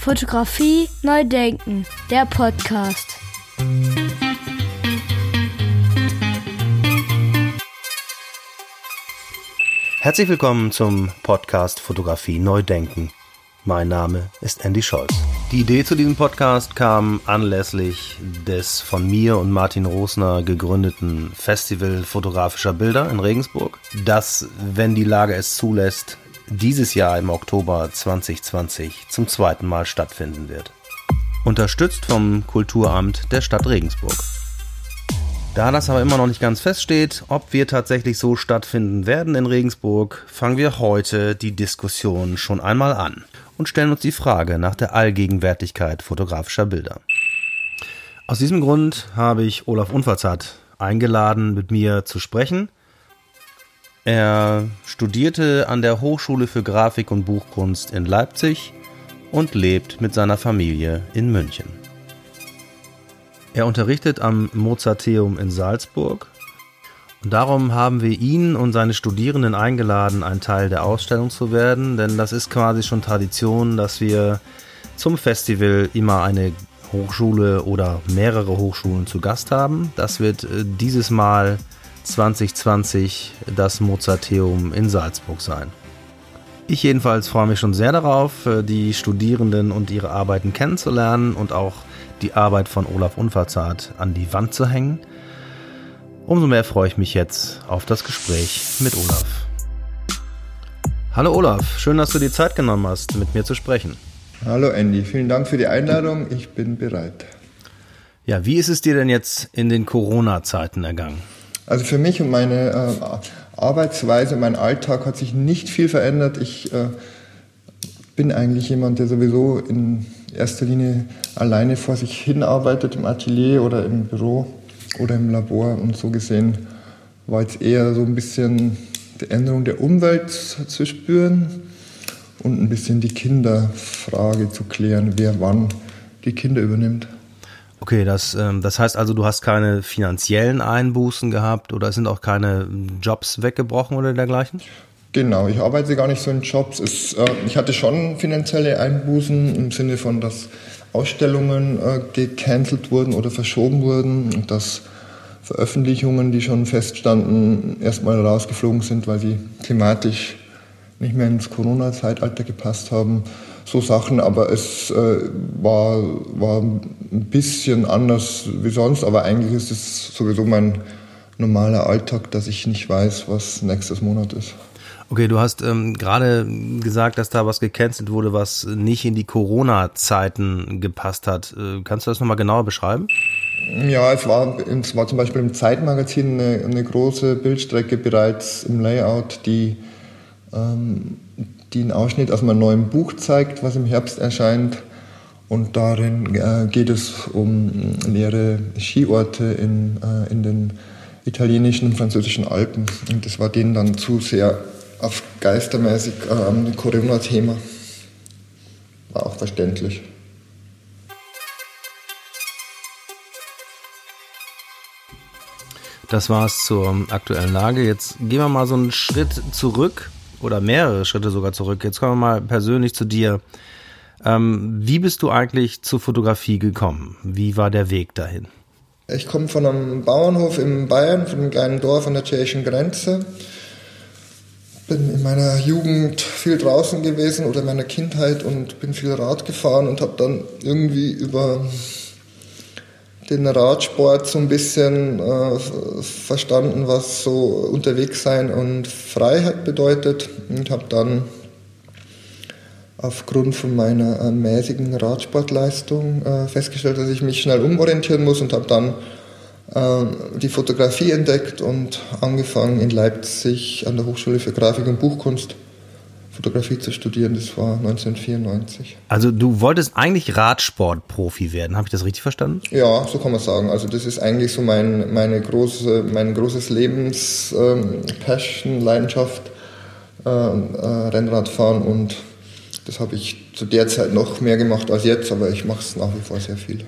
Fotografie neu denken, der Podcast. Herzlich willkommen zum Podcast Fotografie neu denken. Mein Name ist Andy Scholz. Die Idee zu diesem Podcast kam anlässlich des von mir und Martin Rosner gegründeten Festival fotografischer Bilder in Regensburg, das, wenn die Lage es zulässt, dieses Jahr im Oktober 2020 zum zweiten Mal stattfinden wird. Unterstützt vom Kulturamt der Stadt Regensburg. Da das aber immer noch nicht ganz feststeht, ob wir tatsächlich so stattfinden werden in Regensburg, fangen wir heute die Diskussion schon einmal an und stellen uns die Frage nach der Allgegenwärtigkeit fotografischer Bilder. Aus diesem Grund habe ich Olaf Unverzat eingeladen, mit mir zu sprechen er studierte an der Hochschule für Grafik und Buchkunst in Leipzig und lebt mit seiner Familie in München. Er unterrichtet am Mozarteum in Salzburg und darum haben wir ihn und seine Studierenden eingeladen, ein Teil der Ausstellung zu werden, denn das ist quasi schon Tradition, dass wir zum Festival immer eine Hochschule oder mehrere Hochschulen zu Gast haben. Das wird äh, dieses Mal 2020 das Mozarteum in Salzburg sein. Ich jedenfalls freue mich schon sehr darauf, äh, die Studierenden und ihre Arbeiten kennenzulernen und auch die Arbeit von Olaf Unverzart an die Wand zu hängen. Umso mehr freue ich mich jetzt auf das Gespräch mit Olaf. Hallo Olaf, schön, dass du die Zeit genommen hast, mit mir zu sprechen. Hallo Andy, vielen Dank für die Einladung, ich bin bereit. Ja, wie ist es dir denn jetzt in den Corona-Zeiten ergangen? Also für mich und meine äh, Arbeitsweise, mein Alltag hat sich nicht viel verändert. Ich äh, bin eigentlich jemand, der sowieso in erster Linie alleine vor sich hin arbeitet im Atelier oder im Büro oder im Labor. Und so gesehen war jetzt eher so ein bisschen die Änderung der Umwelt zu spüren und ein bisschen die Kinderfrage zu klären, wer wann die Kinder übernimmt. Okay, das, ähm, das heißt also, du hast keine finanziellen Einbußen gehabt oder es sind auch keine Jobs weggebrochen oder dergleichen? Genau, ich arbeite gar nicht so in Jobs. Es, äh, ich hatte schon finanzielle Einbußen im Sinne von, dass Ausstellungen äh, gecancelt wurden oder verschoben wurden und dass Veröffentlichungen, die schon feststanden, erstmal rausgeflogen sind, weil sie thematisch nicht mehr ins Corona-Zeitalter gepasst haben so Sachen, aber es äh, war, war ein bisschen anders wie sonst, aber eigentlich ist es sowieso mein normaler Alltag, dass ich nicht weiß, was nächstes Monat ist. Okay, du hast ähm, gerade gesagt, dass da was gecancelt wurde, was nicht in die Corona-Zeiten gepasst hat. Äh, kannst du das nochmal genauer beschreiben? Ja, es war, es war zum Beispiel im Zeitmagazin eine, eine große Bildstrecke bereits im Layout, die ähm, die einen Ausschnitt aus meinem neuen Buch zeigt, was im Herbst erscheint. Und darin äh, geht es um leere Skiorte in, äh, in den italienischen und französischen Alpen. Und das war denen dann zu sehr auf geistermäßig äh, Corona-Thema. War auch verständlich. Das war's zur aktuellen Lage. Jetzt gehen wir mal so einen Schritt zurück oder mehrere Schritte sogar zurück. Jetzt kommen wir mal persönlich zu dir. Ähm, wie bist du eigentlich zur Fotografie gekommen? Wie war der Weg dahin? Ich komme von einem Bauernhof in Bayern, von einem kleinen Dorf an der tschechischen Grenze. Bin in meiner Jugend viel draußen gewesen oder in meiner Kindheit und bin viel Rad gefahren und habe dann irgendwie über den Radsport so ein bisschen äh, verstanden, was so unterwegs sein und Freiheit bedeutet und habe dann aufgrund von meiner äh, mäßigen Radsportleistung äh, festgestellt, dass ich mich schnell umorientieren muss und habe dann äh, die Fotografie entdeckt und angefangen in Leipzig an der Hochschule für Grafik und Buchkunst Fotografie zu studieren. Das war 1994. Also du wolltest eigentlich Radsportprofi werden, habe ich das richtig verstanden? Ja, so kann man sagen. Also das ist eigentlich so mein, meine große, mein großes Lebens ähm, Leidenschaft, äh, äh, Rennradfahren und das habe ich zu der Zeit noch mehr gemacht als jetzt, aber ich mache es nach wie vor sehr viel.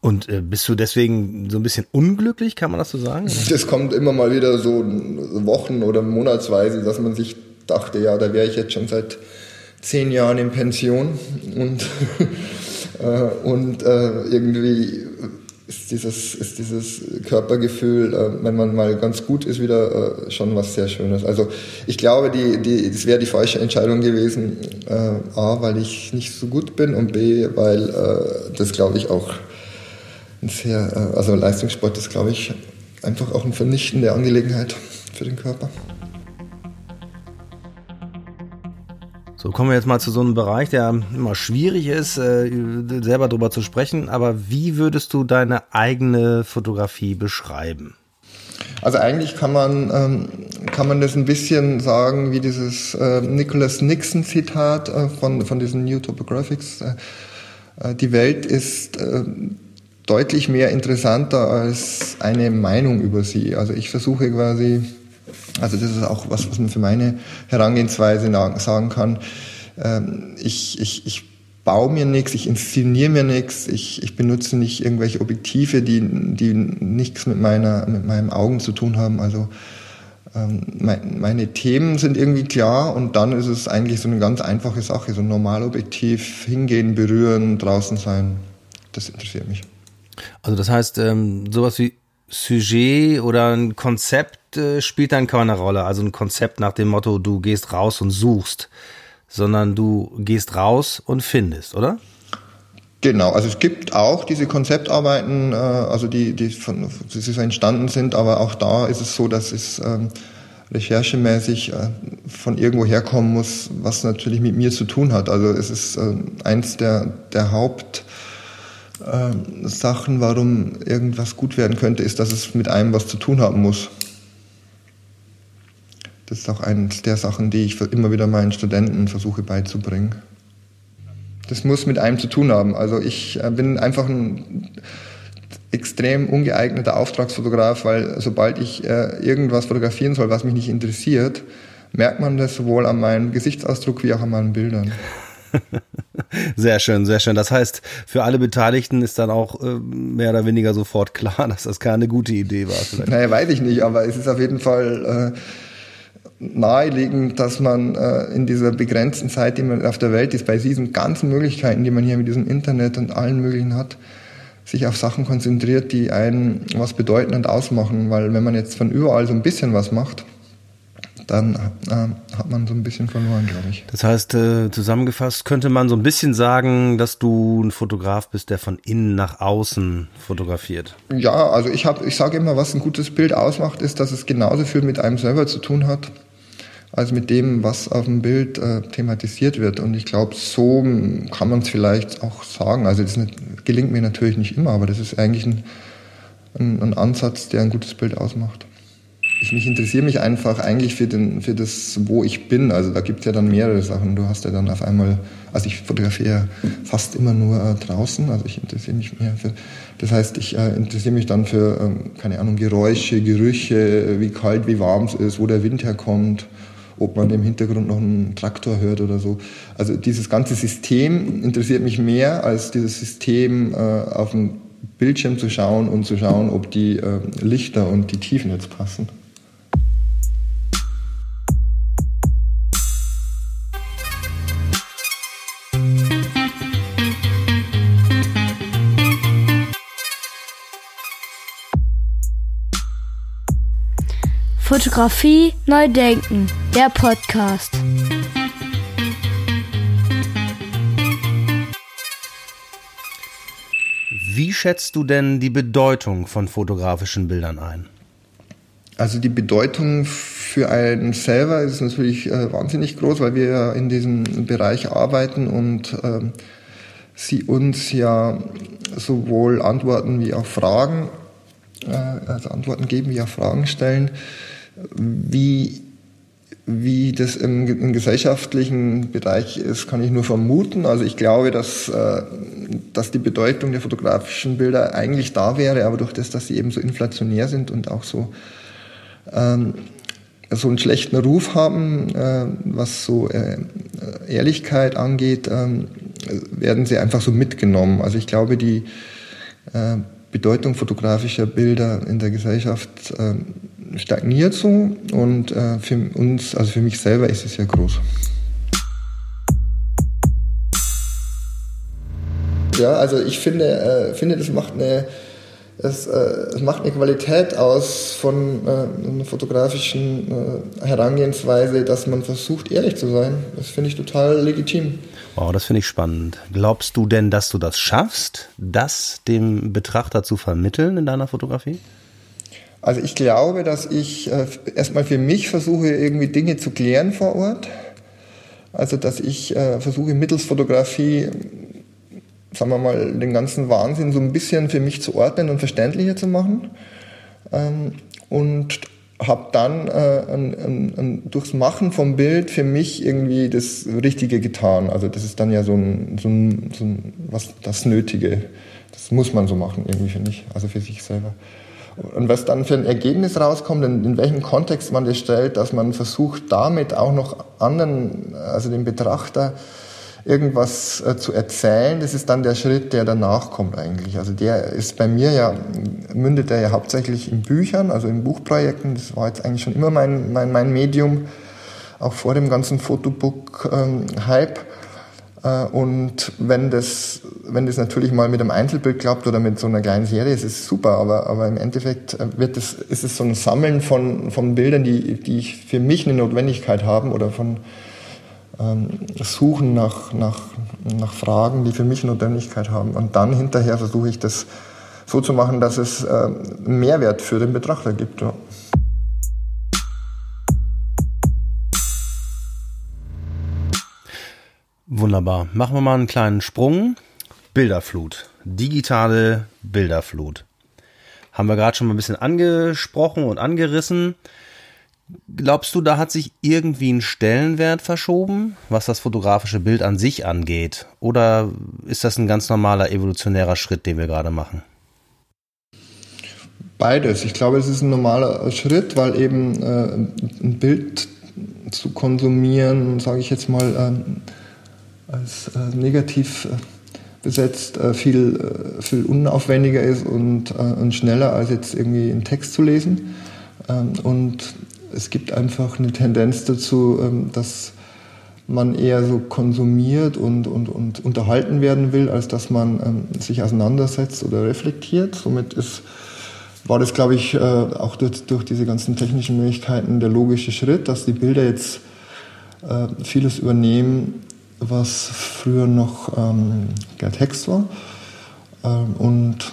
Und äh, bist du deswegen so ein bisschen unglücklich, kann man das so sagen? Das kommt immer mal wieder so Wochen oder Monatsweise, dass man sich dachte, ja, da wäre ich jetzt schon seit zehn Jahren in Pension und, äh, und äh, irgendwie ist dieses, ist dieses Körpergefühl, äh, wenn man mal ganz gut ist, wieder äh, schon was sehr Schönes. Also ich glaube, die, die, das wäre die falsche Entscheidung gewesen. Äh, A, weil ich nicht so gut bin und B, weil äh, das glaube ich auch ein sehr, also Leistungssport ist glaube ich einfach auch eine vernichtende Angelegenheit für den Körper. So kommen wir jetzt mal zu so einem Bereich, der immer schwierig ist, äh, selber drüber zu sprechen. Aber wie würdest du deine eigene Fotografie beschreiben? Also eigentlich kann man, ähm, kann man das ein bisschen sagen wie dieses äh, Nicholas Nixon Zitat äh, von, von diesen New Topographics. Äh, äh die Welt ist äh, deutlich mehr interessanter als eine Meinung über sie. Also ich versuche quasi also das ist auch was, was man für meine Herangehensweise sagen kann. Ähm, ich, ich, ich baue mir nichts, ich inszeniere mir nichts, ich, ich benutze nicht irgendwelche Objektive, die, die nichts mit, meiner, mit meinen Augen zu tun haben. Also ähm, meine Themen sind irgendwie klar und dann ist es eigentlich so eine ganz einfache Sache, so ein Normalobjektiv, hingehen, berühren, draußen sein. Das interessiert mich. Also das heißt, ähm, sowas wie Sujet oder ein Konzept äh, spielt dann keine Rolle. Also ein Konzept nach dem Motto, du gehst raus und suchst, sondern du gehst raus und findest, oder? Genau, also es gibt auch diese Konzeptarbeiten, äh, also die, die, von, die so entstanden sind, aber auch da ist es so, dass es ähm, recherchemäßig äh, von irgendwo herkommen muss, was natürlich mit mir zu tun hat. Also es ist äh, eins der, der Haupt äh, Sachen, warum irgendwas gut werden könnte, ist, dass es mit einem was zu tun haben muss. Das ist auch eines der Sachen, die ich immer wieder meinen Studenten versuche beizubringen. Das muss mit einem zu tun haben. Also ich äh, bin einfach ein extrem ungeeigneter Auftragsfotograf, weil sobald ich äh, irgendwas fotografieren soll, was mich nicht interessiert, merkt man das sowohl an meinem Gesichtsausdruck wie auch an meinen Bildern. Sehr schön, sehr schön. Das heißt, für alle Beteiligten ist dann auch äh, mehr oder weniger sofort klar, dass das keine gute Idee war. Vielleicht. Naja, weiß ich nicht, aber es ist auf jeden Fall äh, naheliegend, dass man äh, in dieser begrenzten Zeit, die man auf der Welt ist, bei diesen ganzen Möglichkeiten, die man hier mit diesem Internet und allen möglichen hat, sich auf Sachen konzentriert, die einen was bedeuten und ausmachen. Weil wenn man jetzt von überall so ein bisschen was macht, dann äh, hat man so ein bisschen verloren, glaube ich. Das heißt, äh, zusammengefasst könnte man so ein bisschen sagen, dass du ein Fotograf bist, der von innen nach außen fotografiert. Ja, also ich habe, ich sage immer, was ein gutes Bild ausmacht, ist, dass es genauso viel mit einem selber zu tun hat, als mit dem, was auf dem Bild äh, thematisiert wird. Und ich glaube, so kann man es vielleicht auch sagen. Also das nicht, gelingt mir natürlich nicht immer, aber das ist eigentlich ein, ein, ein Ansatz, der ein gutes Bild ausmacht ich mich interessiere mich einfach eigentlich für, den, für das, wo ich bin. Also da gibt es ja dann mehrere Sachen. Du hast ja dann auf einmal, also ich fotografiere fast immer nur äh, draußen, also ich interessiere mich mehr für, das heißt, ich äh, interessiere mich dann für, ähm, keine Ahnung, Geräusche, Gerüche, wie kalt, wie warm es ist, wo der Wind herkommt, ob man im Hintergrund noch einen Traktor hört oder so. Also dieses ganze System interessiert mich mehr als dieses System äh, auf dem Bildschirm zu schauen und zu schauen, ob die äh, Lichter und die Tiefen jetzt passen. Fotografie neu denken, der Podcast. Wie schätzt du denn die Bedeutung von fotografischen Bildern ein? Also die Bedeutung für einen selber ist natürlich äh, wahnsinnig groß, weil wir ja in diesem Bereich arbeiten und äh, sie uns ja sowohl Antworten wie auch Fragen, äh, also Antworten geben wie auch Fragen stellen wie, wie das im, im, gesellschaftlichen Bereich ist, kann ich nur vermuten. Also ich glaube, dass, äh, dass die Bedeutung der fotografischen Bilder eigentlich da wäre, aber durch das, dass sie eben so inflationär sind und auch so, ähm, so einen schlechten Ruf haben, äh, was so äh, Ehrlichkeit angeht, ähm, werden sie einfach so mitgenommen. Also ich glaube, die äh, Bedeutung fotografischer Bilder in der Gesellschaft ähm, stagniert so und äh, für uns, also für mich selber ist es sehr groß. Ja, also ich finde, äh, finde das macht eine es, äh, es macht eine Qualität aus von äh, einer fotografischen äh, Herangehensweise, dass man versucht, ehrlich zu sein. Das finde ich total legitim. Wow, das finde ich spannend. Glaubst du denn, dass du das schaffst, das dem Betrachter zu vermitteln in deiner Fotografie? Also ich glaube, dass ich äh, erstmal für mich versuche, irgendwie Dinge zu klären vor Ort. Also dass ich äh, versuche mittels Fotografie, sagen wir mal, den ganzen Wahnsinn so ein bisschen für mich zu ordnen und verständlicher zu machen. Ähm, und habe dann äh, ein, ein, ein, durchs Machen vom Bild für mich irgendwie das Richtige getan. Also das ist dann ja so ein, so ein, so ein was das Nötige. Das muss man so machen irgendwie finde ich, also für sich selber. Und was dann für ein Ergebnis rauskommt, in, in welchem Kontext man das stellt, dass man versucht, damit auch noch anderen, also dem Betrachter, irgendwas äh, zu erzählen, das ist dann der Schritt, der danach kommt eigentlich. Also der ist bei mir ja, mündet er ja hauptsächlich in Büchern, also in Buchprojekten. Das war jetzt eigentlich schon immer mein, mein, mein Medium, auch vor dem ganzen Fotobook-Hype. Ähm, äh, und wenn das, wenn das natürlich mal mit einem Einzelbild klappt oder mit so einer kleinen Serie, ist es super, aber, aber im Endeffekt äh, wird es, ist es so ein Sammeln von, von Bildern, die, die ich für mich eine Notwendigkeit haben oder von ähm, Suchen nach, nach, nach Fragen, die für mich Notwendigkeit haben. Und dann hinterher versuche ich das so zu machen, dass es äh, Mehrwert für den Betrachter gibt. Ja. Wunderbar. Machen wir mal einen kleinen Sprung. Bilderflut. Digitale Bilderflut. Haben wir gerade schon mal ein bisschen angesprochen und angerissen. Glaubst du, da hat sich irgendwie ein Stellenwert verschoben, was das fotografische Bild an sich angeht? Oder ist das ein ganz normaler evolutionärer Schritt, den wir gerade machen? Beides. Ich glaube, es ist ein normaler Schritt, weil eben äh, ein Bild zu konsumieren, sage ich jetzt mal, äh, als äh, negativ äh, besetzt äh, viel, äh, viel unaufwendiger ist und, und schneller als jetzt irgendwie einen Text zu lesen. Ähm, und es gibt einfach eine Tendenz dazu, ähm, dass man eher so konsumiert und, und, und unterhalten werden will, als dass man ähm, sich auseinandersetzt oder reflektiert. Somit ist, war das, glaube ich, äh, auch durch, durch diese ganzen technischen Möglichkeiten der logische Schritt, dass die Bilder jetzt äh, vieles übernehmen, was früher noch ähm, der Text war. Ähm, und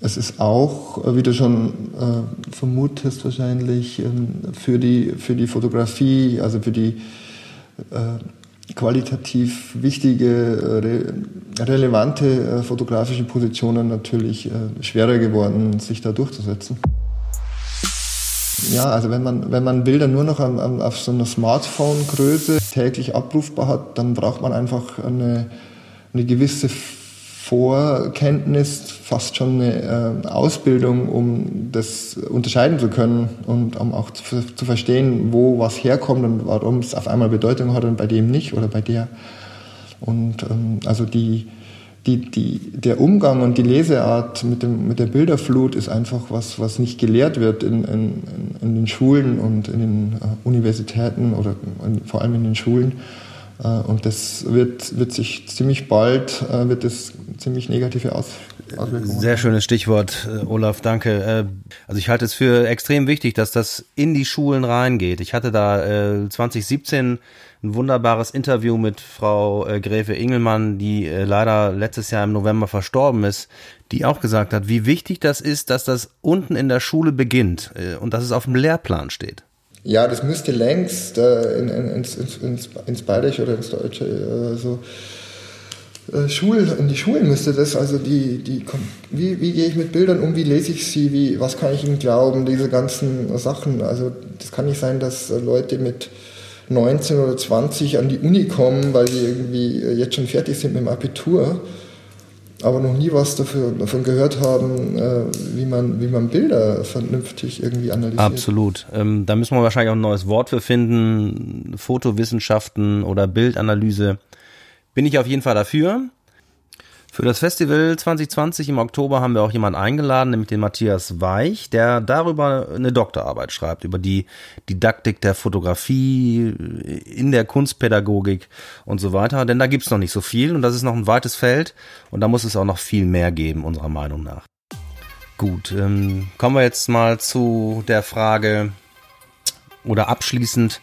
es ist auch, äh, wie du schon äh, vermutest wahrscheinlich, ähm, für, die, für die Fotografie, also für die äh, qualitativ wichtige, äh, re relevante äh, fotografische Positionen natürlich äh, schwerer geworden, sich da durchzusetzen. Ja, also wenn man, wenn man Bilder nur noch am, am, auf so einer Smartphone-Größe täglich abrufbar hat, dann braucht man einfach eine, eine gewisse Vorkenntnis, fast schon eine äh, Ausbildung, um das unterscheiden zu können und um auch zu, zu verstehen, wo was herkommt und warum es auf einmal Bedeutung hat und bei dem nicht oder bei der. Und ähm, also die, die, die, der Umgang und die Leseart mit, dem, mit der Bilderflut ist einfach was, was nicht gelehrt wird in, in, in den Schulen und in den äh, Universitäten oder in, vor allem in den Schulen. Äh, und das wird, wird sich ziemlich bald, äh, wird es ziemlich negative Aus Auswirkungen Sehr schönes Stichwort, äh, Olaf, danke. Also ich halte es für extrem wichtig, dass das in die Schulen reingeht. Ich hatte da 2017 ein wunderbares Interview mit Frau Gräfe Ingelmann, die leider letztes Jahr im November verstorben ist, die auch gesagt hat, wie wichtig das ist, dass das unten in der Schule beginnt und dass es auf dem Lehrplan steht. Ja, das müsste längst äh, in, in, ins, ins, ins Bayerische oder ins Deutsche äh, so äh, Schul, in die Schulen müsste das, also die, die, wie, wie gehe ich mit Bildern um, wie lese ich sie, wie, was kann ich ihnen glauben, diese ganzen Sachen. Also das kann nicht sein, dass Leute mit 19 oder 20 an die Uni kommen, weil sie irgendwie äh, jetzt schon fertig sind mit dem Abitur, aber noch nie was dafür, davon gehört haben, äh, wie, man, wie man Bilder vernünftig irgendwie analysiert. Absolut. Ähm, da müssen wir wahrscheinlich auch ein neues Wort für finden. Fotowissenschaften oder Bildanalyse. Bin ich auf jeden Fall dafür. Für das Festival 2020 im Oktober haben wir auch jemanden eingeladen, nämlich den Matthias Weich, der darüber eine Doktorarbeit schreibt, über die Didaktik der Fotografie in der Kunstpädagogik und so weiter. Denn da gibt's noch nicht so viel und das ist noch ein weites Feld und da muss es auch noch viel mehr geben, unserer Meinung nach. Gut, ähm, kommen wir jetzt mal zu der Frage oder abschließend,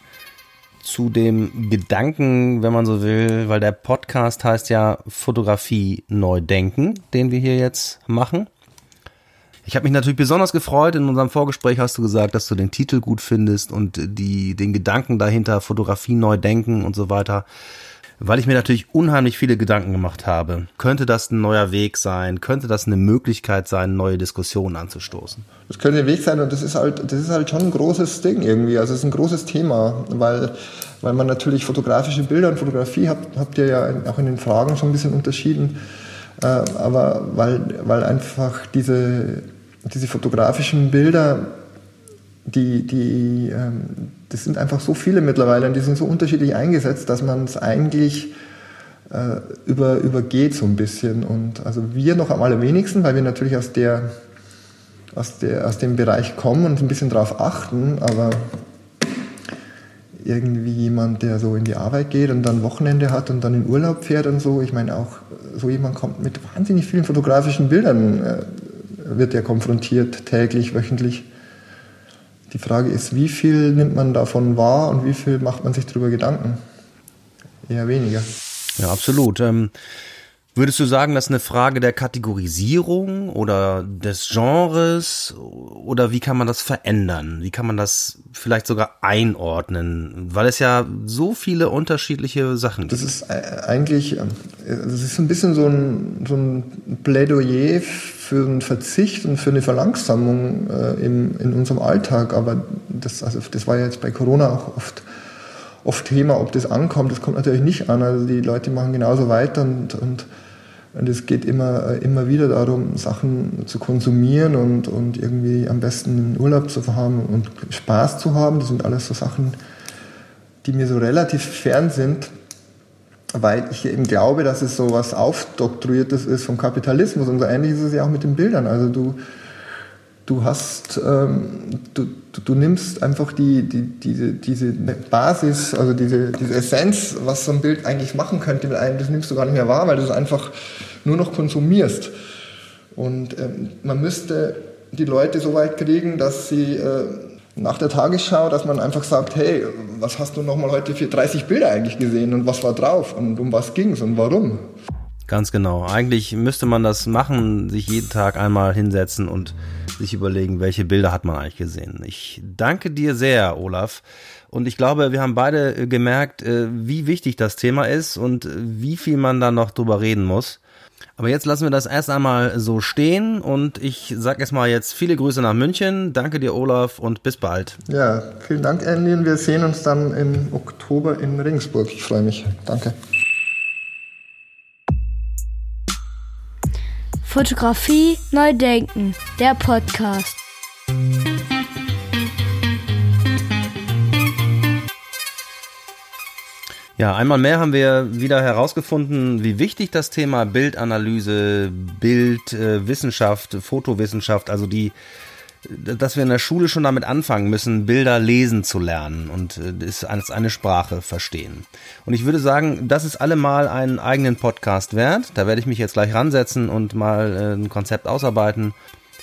zu dem Gedanken, wenn man so will, weil der Podcast heißt ja Fotografie neu denken, den wir hier jetzt machen. Ich habe mich natürlich besonders gefreut. In unserem Vorgespräch hast du gesagt, dass du den Titel gut findest und die, den Gedanken dahinter, Fotografie neu denken und so weiter weil ich mir natürlich unheimlich viele Gedanken gemacht habe. Könnte das ein neuer Weg sein? Könnte das eine Möglichkeit sein, neue Diskussionen anzustoßen? Das könnte ein Weg sein und das ist halt, das ist halt schon ein großes Ding irgendwie. Also es ist ein großes Thema, weil, weil man natürlich fotografische Bilder und Fotografie habt, habt ihr ja auch in den Fragen schon ein bisschen unterschieden. Äh, aber weil, weil einfach diese, diese fotografischen Bilder die, die, ähm, das sind einfach so viele mittlerweile und die sind so unterschiedlich eingesetzt, dass man es eigentlich äh, über, übergeht so ein bisschen. Und also wir noch am allerwenigsten, weil wir natürlich aus, der, aus, der, aus dem Bereich kommen und ein bisschen darauf achten, aber irgendwie jemand, der so in die Arbeit geht und dann Wochenende hat und dann in Urlaub fährt und so, ich meine auch, so jemand kommt mit wahnsinnig vielen fotografischen Bildern, äh, wird ja konfrontiert, täglich, wöchentlich. Die Frage ist, wie viel nimmt man davon wahr und wie viel macht man sich darüber Gedanken? Eher weniger. Ja, absolut. Ähm, würdest du sagen, das ist eine Frage der Kategorisierung oder des Genres oder wie kann man das verändern? Wie kann man das vielleicht sogar einordnen? Weil es ja so viele unterschiedliche Sachen gibt. Das ist eigentlich, das ist so ein bisschen so ein, so ein Plädoyer für einen Verzicht und für eine Verlangsamung äh, im, in unserem Alltag. Aber das, also das war ja jetzt bei Corona auch oft, oft Thema, ob das ankommt. Das kommt natürlich nicht an. Also die Leute machen genauso weiter und, und, und es geht immer, immer wieder darum, Sachen zu konsumieren und, und irgendwie am besten einen Urlaub zu haben und Spaß zu haben. Das sind alles so Sachen, die mir so relativ fern sind weil ich eben glaube, dass es so was Aufdoktroyiertes ist vom Kapitalismus und so ähnlich ist es ja auch mit den Bildern. Also du, du hast, ähm, du, du, nimmst einfach die, die, diese, diese Basis, also diese, diese Essenz, was so ein Bild eigentlich machen könnte mit einem, das nimmst du gar nicht mehr wahr, weil du es einfach nur noch konsumierst. Und ähm, man müsste die Leute so weit kriegen, dass sie äh, nach der Tagesschau, dass man einfach sagt, hey, was hast du nochmal heute für 30 Bilder eigentlich gesehen und was war drauf und um was ging es und warum? Ganz genau. Eigentlich müsste man das machen, sich jeden Tag einmal hinsetzen und sich überlegen, welche Bilder hat man eigentlich gesehen. Ich danke dir sehr, Olaf. Und ich glaube, wir haben beide gemerkt, äh, wie wichtig das Thema ist und wie viel man da noch drüber reden muss. Aber jetzt lassen wir das erst einmal so stehen und ich sage erstmal jetzt viele Grüße nach München. Danke dir, Olaf, und bis bald. Ja, vielen Dank, Andy. Wir sehen uns dann im Oktober in Regensburg. Ich freue mich. Danke. Fotografie neu denken, der Podcast. Ja, einmal mehr haben wir wieder herausgefunden, wie wichtig das Thema Bildanalyse, Bildwissenschaft, äh, Fotowissenschaft, also die, dass wir in der Schule schon damit anfangen müssen, Bilder lesen zu lernen und äh, ist als eine Sprache verstehen. Und ich würde sagen, das ist allemal einen eigenen Podcast wert. Da werde ich mich jetzt gleich ransetzen und mal äh, ein Konzept ausarbeiten.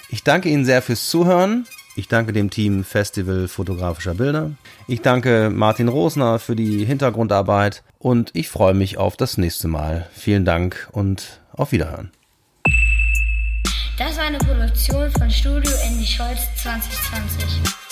Ich danke Ihnen sehr fürs Zuhören. Ich danke dem Team Festival Fotografischer Bilder. Ich danke Martin Rosner für die Hintergrundarbeit und ich freue mich auf das nächste Mal. Vielen Dank und auf Wiederhören. Das war eine Produktion von Studio Andy Scholz 2020.